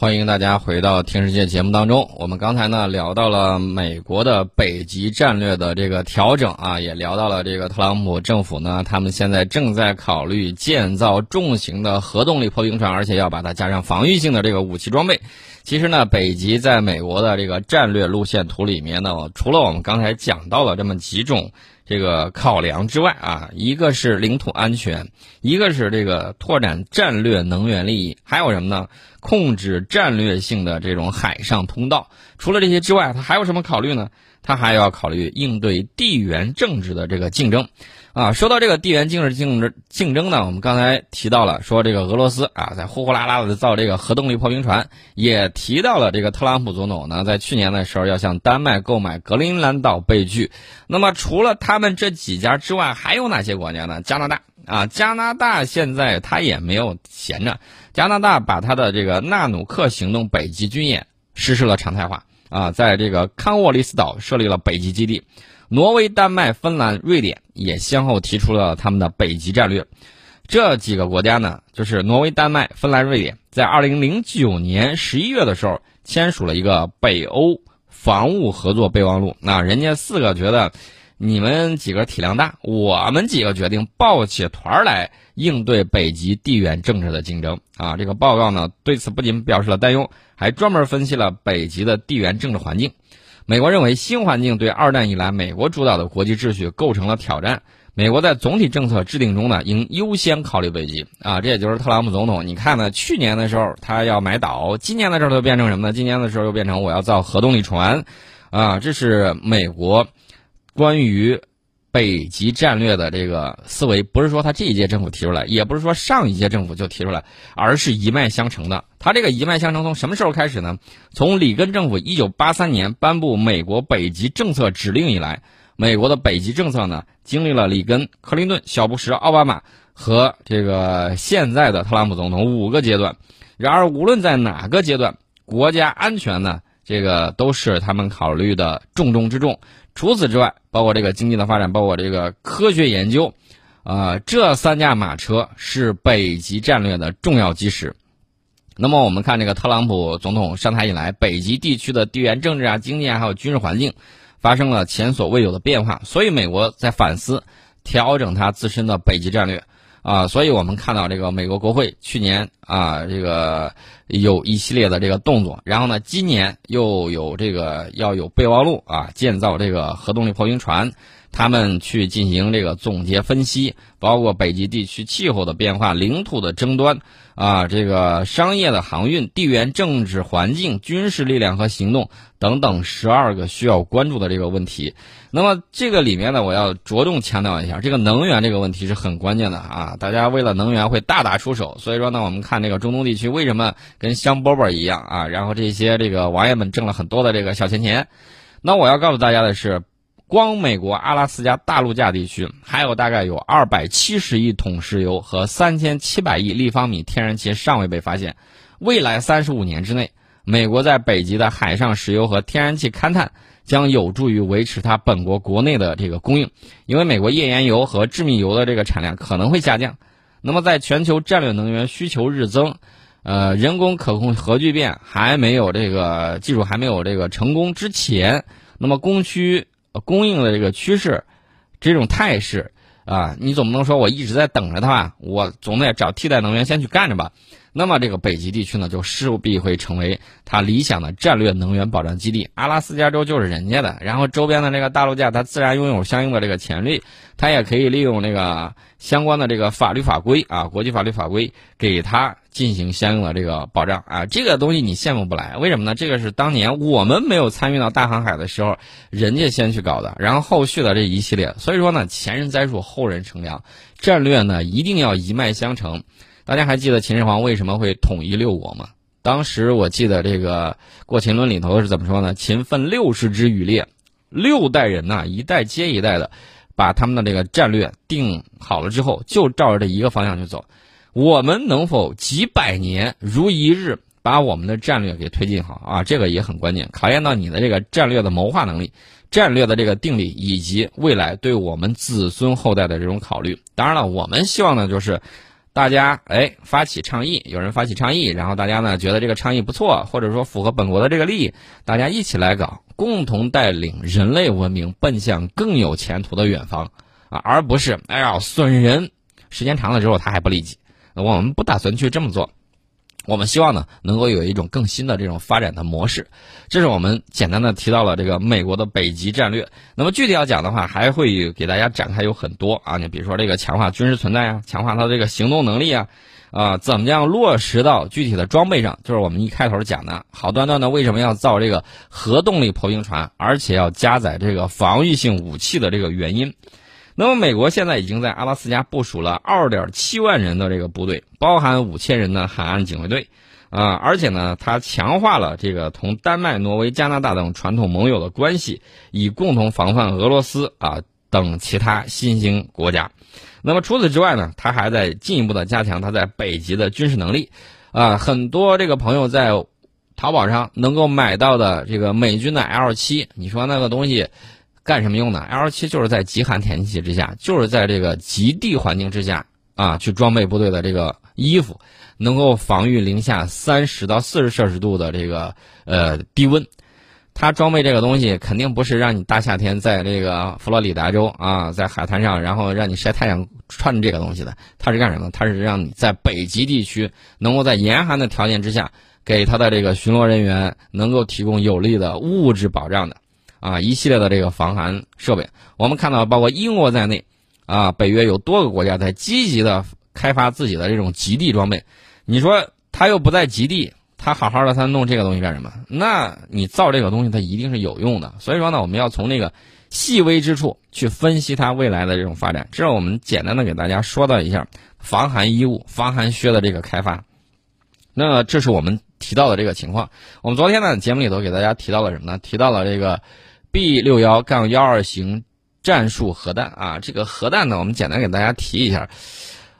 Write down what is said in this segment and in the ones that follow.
欢迎大家回到《听世界》节目当中。我们刚才呢聊到了美国的北极战略的这个调整啊，也聊到了这个特朗普政府呢，他们现在正在考虑建造重型的核动力破冰船，而且要把它加上防御性的这个武器装备。其实呢，北极在美国的这个战略路线图里面呢，除了我们刚才讲到了这么几种。这个考量之外啊，一个是领土安全，一个是这个拓展战略能源利益，还有什么呢？控制战略性的这种海上通道。除了这些之外，它还有什么考虑呢？它还要考虑应对地缘政治的这个竞争。啊，说到这个地缘政治竞争竞争呢，我们刚才提到了说这个俄罗斯啊，在呼呼啦啦的造这个核动力破冰船，也提到了这个特朗普总统呢，在去年的时候要向丹麦购买格陵兰岛被拒。那么除了他们这几家之外，还有哪些国家呢？加拿大啊，加拿大现在他也没有闲着，加拿大把他的这个纳努克行动北极军演实施了常态化啊，在这个康沃利斯岛设立了北极基地。挪威、丹麦、芬兰、瑞典也先后提出了他们的北极战略。这几个国家呢，就是挪威、丹麦、芬兰、瑞典，在二零零九年十一月的时候签署了一个北欧防务合作备忘录。那人家四个觉得，你们几个体量大，我们几个决定抱起团来应对北极地缘政治的竞争。啊，这个报告呢，对此不仅表示了担忧，还专门分析了北极的地缘政治环境。美国认为新环境对二战以来美国主导的国际秩序构成了挑战。美国在总体政策制定中呢，应优先考虑北极啊，这也就是特朗普总统。你看呢，去年的时候他要买岛，今年的时候就变成什么呢？今年的时候又变成我要造核动力船，啊，这是美国关于。北极战略的这个思维，不是说他这一届政府提出来，也不是说上一届政府就提出来，而是一脉相承的。他这个一脉相承从什么时候开始呢？从里根政府一九八三年颁布美国北极政策指令以来，美国的北极政策呢，经历了里根、克林顿、小布什、奥巴马和这个现在的特朗普总统五个阶段。然而，无论在哪个阶段，国家安全呢，这个都是他们考虑的重中之重。除此之外，包括这个经济的发展，包括这个科学研究，啊，这三驾马车是北极战略的重要基石。那么，我们看这个特朗普总统上台以来，北极地区的地缘政治啊、经济啊，还有军事环境，发生了前所未有的变化。所以，美国在反思、调整它自身的北极战略。啊，所以我们看到这个美国国会去年啊，这个有一系列的这个动作，然后呢，今年又有这个要有备忘录啊，建造这个核动力破冰船，他们去进行这个总结分析，包括北极地区气候的变化、领土的争端。啊，这个商业的航运、地缘政治环境、军事力量和行动等等十二个需要关注的这个问题。那么这个里面呢，我要着重强调一下，这个能源这个问题是很关键的啊！大家为了能源会大打出手，所以说呢，我们看这个中东地区为什么跟香饽饽一样啊？然后这些这个王爷们挣了很多的这个小钱钱。那我要告诉大家的是。光美国阿拉斯加大陆架地区，还有大概有二百七十亿桶石油和三千七百亿立方米天然气尚未被发现。未来三十五年之内，美国在北极的海上石油和天然气勘探将有助于维持它本国国内的这个供应，因为美国页岩油和致密油的这个产量可能会下降。那么，在全球战略能源需求日增，呃，人工可控核聚变还没有这个技术还没有这个成功之前，那么供需。供应的这个趋势，这种态势啊，你总不能说我一直在等着它吧？我总得找替代能源先去干着吧。那么这个北极地区呢，就势必会成为它理想的战略能源保障基地。阿拉斯加州就是人家的，然后周边的这个大陆架，它自然拥有相应的这个潜力，它也可以利用这个相关的这个法律法规啊，国际法律法规给它进行相应的这个保障啊。这个东西你羡慕不来，为什么呢？这个是当年我们没有参与到大航海的时候，人家先去搞的，然后后续的这一系列。所以说呢，前人栽树，后人乘凉，战略呢一定要一脉相承。大家还记得秦始皇为什么会统一六国吗？当时我记得这个《过秦论》里头是怎么说呢？秦分六十支羽列，六代人呐，一代接一代的，把他们的这个战略定好了之后，就照着这一个方向去走。我们能否几百年如一日把我们的战略给推进好啊？这个也很关键，考验到你的这个战略的谋划能力、战略的这个定力，以及未来对我们子孙后代的这种考虑。当然了，我们希望呢就是。大家哎发起倡议，有人发起倡议，然后大家呢觉得这个倡议不错，或者说符合本国的这个利益，大家一起来搞，共同带领人类文明奔向更有前途的远方啊，而不是哎呀损人，时间长了之后他还不利己，我们不打算去这么做。我们希望呢，能够有一种更新的这种发展的模式，这是我们简单的提到了这个美国的北极战略。那么具体要讲的话，还会给大家展开有很多啊，你比如说这个强化军事存在啊，强化它这个行动能力啊，啊，怎么样落实到具体的装备上？就是我们一开头讲的，好端端的为什么要造这个核动力破冰船，而且要加载这个防御性武器的这个原因。那么，美国现在已经在阿拉斯加部署了二点七万人的这个部队，包含五千人的海岸警卫队，啊，而且呢，它强化了这个同丹麦、挪威、加拿大等传统盟友的关系，以共同防范俄罗斯啊等其他新兴国家。那么除此之外呢，它还在进一步的加强它在北极的军事能力，啊，很多这个朋友在淘宝上能够买到的这个美军的 L 七，你说那个东西。干什么用的？L 七就是在极寒天气之下，就是在这个极地环境之下啊，去装备部队的这个衣服，能够防御零下三十到四十摄氏度的这个呃低温。它装备这个东西肯定不是让你大夏天在这个佛罗里达州啊，在海滩上，然后让你晒太阳穿这个东西的。它是干什么？它是让你在北极地区能够在严寒的条件之下，给他的这个巡逻人员能够提供有力的物质保障的。啊，一系列的这个防寒设备，我们看到，包括英国在内，啊，北约有多个国家在积极的开发自己的这种极地装备。你说他又不在极地，他好好的他弄这个东西干什么？那你造这个东西，它一定是有用的。所以说呢，我们要从那个细微之处去分析它未来的这种发展。这是我们简单的给大家说到一下防寒衣物、防寒靴的这个开发。那这是我们提到的这个情况。我们昨天呢节目里头给大家提到了什么呢？提到了这个。B 六幺杠幺二型战术核弹啊，这个核弹呢，我们简单给大家提一下。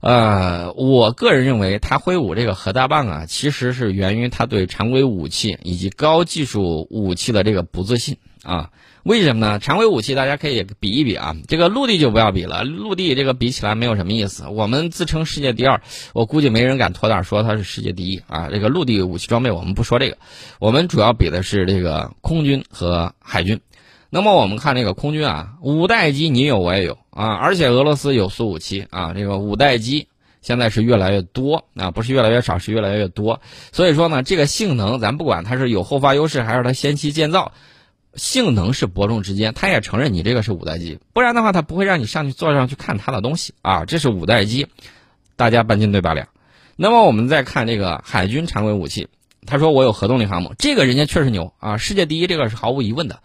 呃，我个人认为，它挥舞这个核大棒啊，其实是源于它对常规武器以及高技术武器的这个不自信啊。为什么呢？常规武器大家可以比一比啊，这个陆地就不要比了，陆地这个比起来没有什么意思。我们自称世界第二，我估计没人敢托胆说它是世界第一啊。这个陆地武器装备我们不说这个，我们主要比的是这个空军和海军。那么我们看这个空军啊，五代机你有我也有啊，而且俄罗斯有苏五七啊，这个五代机现在是越来越多啊，不是越来越少，是越来越多。所以说呢，这个性能咱不管它是有后发优势还是它先期建造，性能是伯仲之间。他也承认你这个是五代机，不然的话他不会让你上去坐上去看他的东西啊。这是五代机，大家半斤对八两。那么我们再看这个海军常规武器，他说我有核动力航母，这个人家确实牛啊，世界第一，这个是毫无疑问的。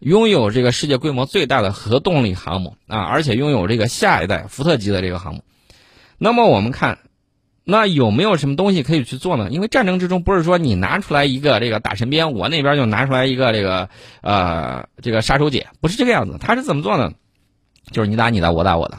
拥有这个世界规模最大的核动力航母啊，而且拥有这个下一代福特级的这个航母。那么我们看，那有没有什么东西可以去做呢？因为战争之中不是说你拿出来一个这个打神鞭，我那边就拿出来一个这个呃这个杀手锏，不是这个样子。他是怎么做呢？就是你打你的，我打我的。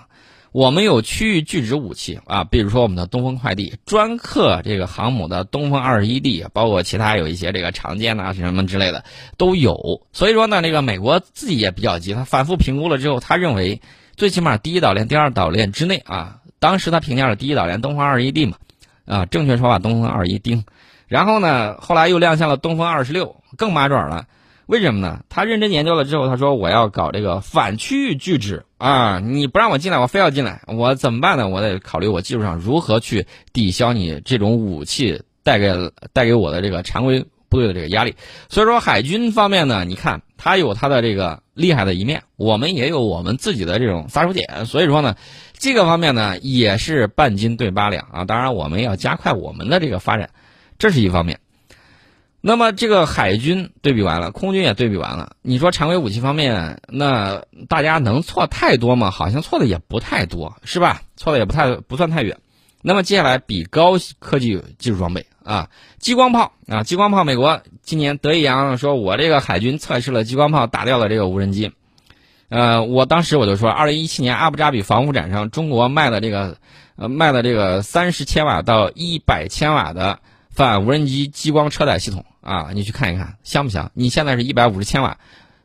我们有区域拒止武器啊，比如说我们的东风快递专克这个航母的东风二十一 D，包括其他有一些这个常见呐什么之类的都有。所以说呢，这个美国自己也比较急，他反复评估了之后，他认为最起码第一岛链、第二岛链之内啊，当时他评价了第一岛链东风二十一 D 嘛，啊，正确说法东风二十一丁，然后呢，后来又亮相了东风二十六，更麻爪了。为什么呢？他认真研究了之后，他说我要搞这个反区域拒止啊！你不让我进来，我非要进来，我怎么办呢？我得考虑我技术上如何去抵消你这种武器带给带给我的这个常规部队的这个压力。所以说，海军方面呢，你看他有他的这个厉害的一面，我们也有我们自己的这种杀手锏。所以说呢，这个方面呢也是半斤对八两啊！当然，我们要加快我们的这个发展，这是一方面。那么这个海军对比完了，空军也对比完了。你说常规武器方面，那大家能错太多吗？好像错的也不太多，是吧？错的也不太不算太远。那么接下来比高科技技术装备啊，激光炮啊，激光炮，美国今年得意洋洋说，我这个海军测试了激光炮，打掉了这个无人机。呃，我当时我就说，二零一七年阿布扎比防务展上，中国卖的这个呃卖的这个三十千瓦到一百千瓦的反无人机激光车载系统。啊，你去看一看，香不香？你现在是一百五十千瓦，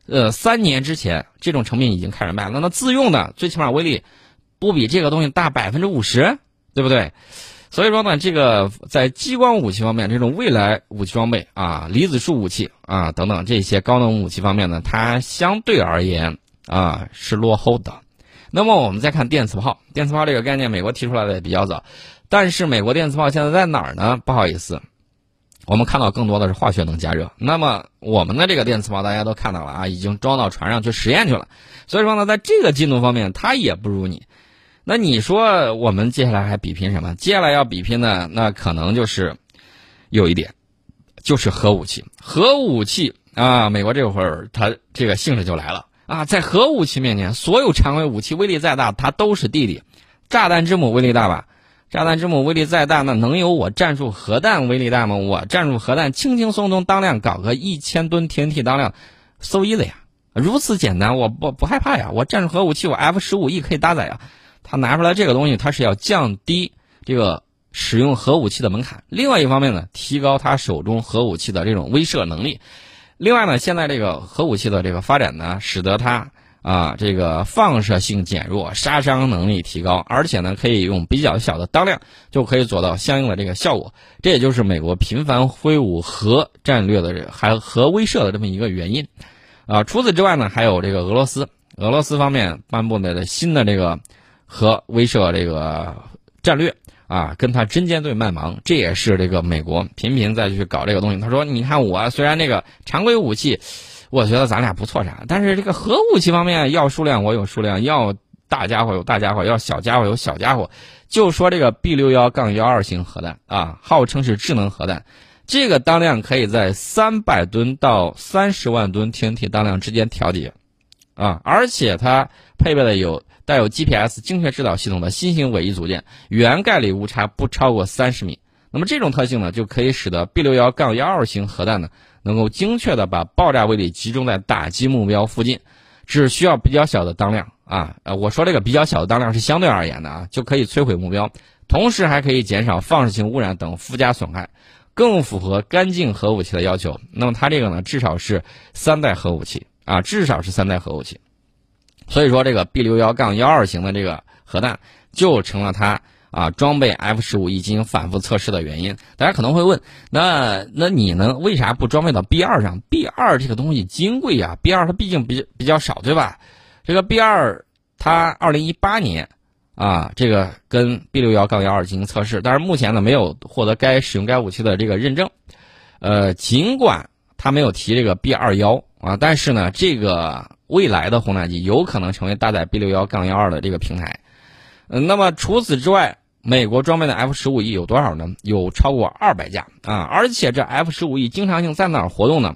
呃，三年之前这种成品已经开始卖了。那自用的最起码威力不比这个东西大百分之五十，对不对？所以说呢，这个在激光武器方面，这种未来武器装备啊，离子束武器啊等等这些高能武器方面呢，它相对而言啊是落后的。那么我们再看电磁炮，电磁炮这个概念，美国提出来的也比较早，但是美国电磁炮现在在哪儿呢？不好意思，我们看到更多的是化学能加热。那么我们的这个电磁炮大家都看到了啊，已经装到船上去实验去了。所以说呢，在这个进度方面，它也不如你。那你说我们接下来还比拼什么？接下来要比拼的那可能就是有一点，就是核武器。核武器啊，美国这会儿它这个性质就来了啊，在核武器面前，所有常规武器威力再大，它都是弟弟。炸弹之母威力大吧？炸弹之母威力再大，那能有我战术核弹威力大吗？我战术核弹轻轻松松当量搞个一千吨 TNT 当量，so easy 呀，如此简单，我不不害怕呀。我战术核武器，我 F 十五 E 可以搭载呀。他拿出来这个东西，他是要降低这个使用核武器的门槛。另外一方面呢，提高他手中核武器的这种威慑能力。另外呢，现在这个核武器的这个发展呢，使得它啊这个放射性减弱，杀伤能力提高，而且呢可以用比较小的当量就可以做到相应的这个效果。这也就是美国频繁挥舞核战略的还核威慑的这么一个原因。啊，除此之外呢，还有这个俄罗斯，俄罗斯方面颁布的新的这个。核威慑这个战略啊，跟他针尖对麦芒，这也是这个美国频频再去搞这个东西。他说：“你看我虽然那个常规武器，我觉得咱俩不错啥，但是这个核武器方面要数量我有数量，要大家伙有大家伙，要小家伙有小家伙。就说这个 B 六幺杠幺二型核弹啊，号称是智能核弹，这个当量可以在三百吨到三十万吨 TNT 当量之间调节啊，而且它配备的有。”带有 GPS 精确制导系统的新型尾翼组件，原概率误差不超过三十米。那么这种特性呢，就可以使得 B 六幺杠幺二型核弹呢，能够精确的把爆炸威力集中在打击目标附近，只需要比较小的当量啊。呃，我说这个比较小的当量是相对而言的啊，就可以摧毁目标，同时还可以减少放射性污染等附加损害，更符合干净核武器的要求。那么它这个呢，至少是三代核武器啊，至少是三代核武器。所以说，这个 B 六幺杠幺二型的这个核弹就成了它啊装备 F 十五 E 进行反复测试的原因。大家可能会问，那那你呢？为啥不装备到 B 二上？B 二这个东西金贵呀，B 二它毕竟比比较少，对吧？这个 B 二它二零一八年啊，这个跟 B 六幺杠幺二进行测试，但是目前呢没有获得该使用该武器的这个认证。呃，尽管它没有提这个 B 二幺啊，但是呢这个。未来的轰炸机有可能成为搭载 B 六幺杠幺二的这个平台，嗯，那么除此之外，美国装备的 F 十五 E 有多少呢？有超过二百架啊！而且这 F 十五 E 经常性在哪儿活动呢？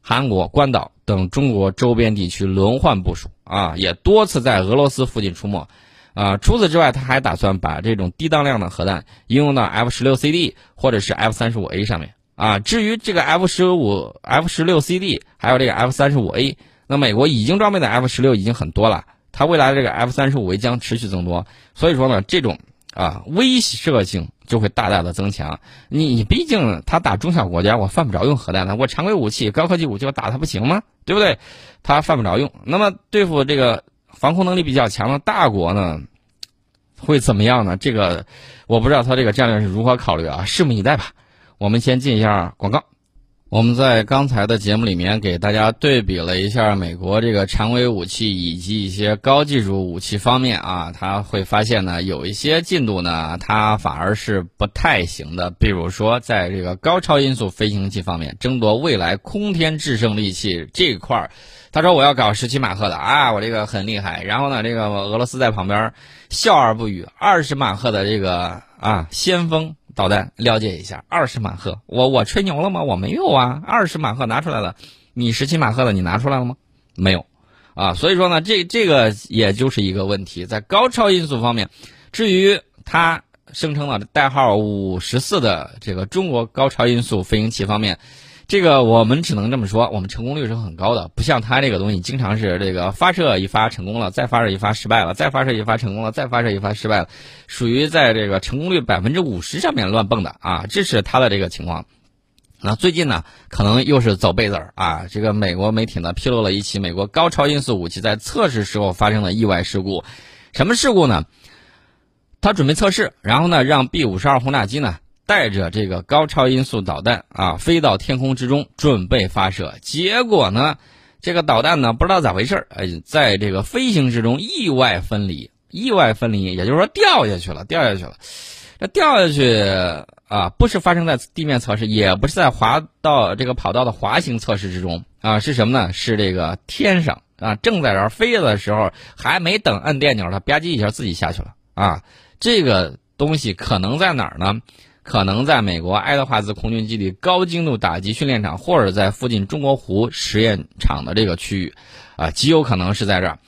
韩国、关岛等中国周边地区轮换部署啊，也多次在俄罗斯附近出没啊。除此之外，他还打算把这种低当量的核弹应用到 F 十六 CD 或者是 F 三十五 A 上面啊。至于这个 F 十五、F 十六 CD 还有这个 F 三十五 A。那美国已经装备的 F 十六已经很多了，它未来的这个 F 三十五将持续增多，所以说呢，这种啊威慑性就会大大的增强。你毕竟他打中小国家，我犯不着用核弹呢，我常规武器、高科技武器我打他不行吗？对不对？他犯不着用。那么对付这个防空能力比较强的大国呢，会怎么样呢？这个我不知道他这个战略是如何考虑啊，拭目以待吧。我们先进一下广告。我们在刚才的节目里面给大家对比了一下美国这个常规武器以及一些高技术武器方面啊，他会发现呢，有一些进度呢，它反而是不太行的。比如说，在这个高超音速飞行器方面，争夺未来空天制胜利器这一块儿，他说我要搞十七马赫的啊，我这个很厉害。然后呢，这个俄罗斯在旁边笑而不语，二十马赫的这个啊先锋。导弹了解一下，二十马赫，我我吹牛了吗？我没有啊，二十马赫拿出来了，你十七马赫的你拿出来了吗？没有，啊，所以说呢，这这个也就是一个问题，在高超音速方面，至于它声称的代号五十四的这个中国高超音速飞行器方面。这个我们只能这么说，我们成功率是很高的，不像它这个东西，经常是这个发射一发成功了，再发射一发失败了，再发射一发成功了，再发射一发失败了，属于在这个成功率百分之五十上面乱蹦的啊，这是它的这个情况。那最近呢，可能又是走背字儿啊，这个美国媒体呢披露了一起美国高超音速武器在测试时候发生的意外事故，什么事故呢？他准备测试，然后呢，让 B 五十二轰炸机呢带着这个高超音速导弹啊飞到天空之中准备发射。结果呢，这个导弹呢不知道咋回事儿，哎，在这个飞行之中意外分离，意外分离，也就是说掉下去了，掉下去了。这掉下去啊，不是发生在地面测试，也不是在滑到这个跑道的滑行测试之中啊，是什么呢？是这个天上啊，正在这儿飞的时候，还没等摁电钮，它吧唧一下自己下去了啊。这个东西可能在哪儿呢？可能在美国爱德华兹空军基地高精度打击训练场，或者在附近中国湖实验场的这个区域，啊，极有可能是在这儿。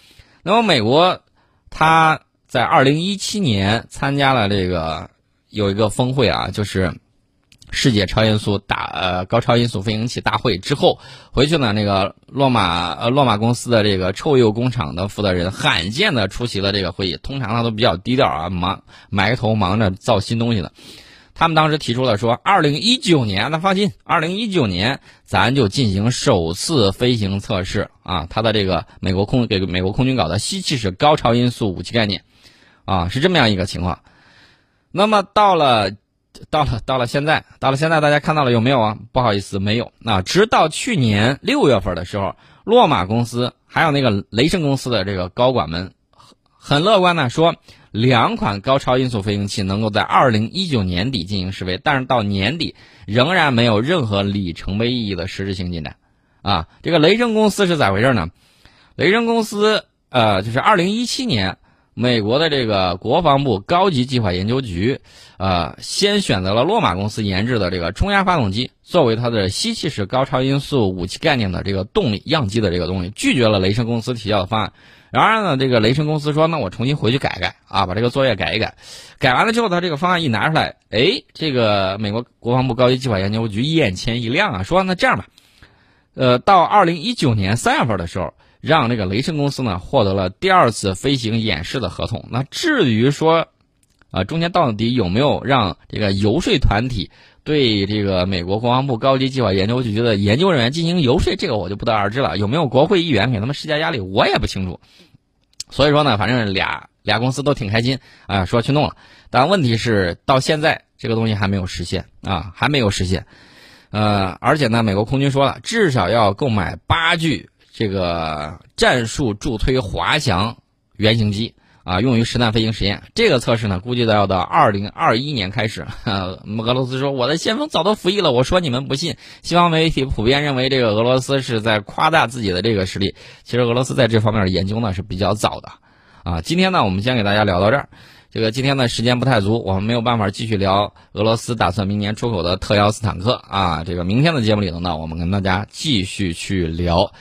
那么美国，他在二零一七年参加了这个。有一个峰会啊，就是世界超音速大呃高超音速飞行器大会之后回去呢，那个洛马呃洛马公司的这个臭鼬工厂的负责人罕见的出席了这个会议。通常他都比较低调啊，忙埋头忙着造新东西的。他们当时提出了说，二零一九年，那放心，二零一九年咱就进行首次飞行测试啊。他的这个美国空给美国空军搞的吸气式高超音速武器概念啊，是这么样一个情况。那么到了，到了，到了现在，到了现在，大家看到了有没有啊？不好意思，没有。那直到去年六月份的时候，洛马公司还有那个雷神公司的这个高管们很乐观的说，两款高超音速飞行器能够在二零一九年底进行试飞，但是到年底仍然没有任何里程碑意义的实质性进展。啊，这个雷神公司是咋回事呢？雷神公司呃，就是二零一七年。美国的这个国防部高级计划研究局，呃，先选择了洛马公司研制的这个冲压发动机作为它的吸气式高超音速武器概念的这个动力样机的这个东西，拒绝了雷神公司提交的方案。然而呢，这个雷神公司说，那我重新回去改改啊，把这个作业改一改。改完了之后，他这个方案一拿出来，哎，这个美国国防部高级计划研究局眼前一亮啊，说那这样吧，呃，到二零一九年三月份的时候。让这个雷神公司呢获得了第二次飞行演示的合同。那至于说，啊，中间到底有没有让这个游说团体对这个美国国防部高级计划研究局的研究人员进行游说，这个我就不得而知了。有没有国会议员给他们施加压力，我也不清楚。所以说呢，反正俩俩公司都挺开心啊，说去弄了。但问题是到现在这个东西还没有实现啊，还没有实现。呃，而且呢，美国空军说了，至少要购买八具。这个战术助推滑翔原型机啊，用于实弹飞行实验。这个测试呢，估计都要到二零二一年开始。俄罗斯说：“我的先锋早都服役了。”我说你们不信。西方媒体普遍认为，这个俄罗斯是在夸大自己的这个实力。其实俄罗斯在这方面的研究呢是比较早的。啊，今天呢，我们先给大家聊到这儿。这个今天的时间不太足，我们没有办法继续聊俄罗斯打算明年出口的特幺斯坦克啊。这个明天的节目里头呢，我们跟大家继续去聊。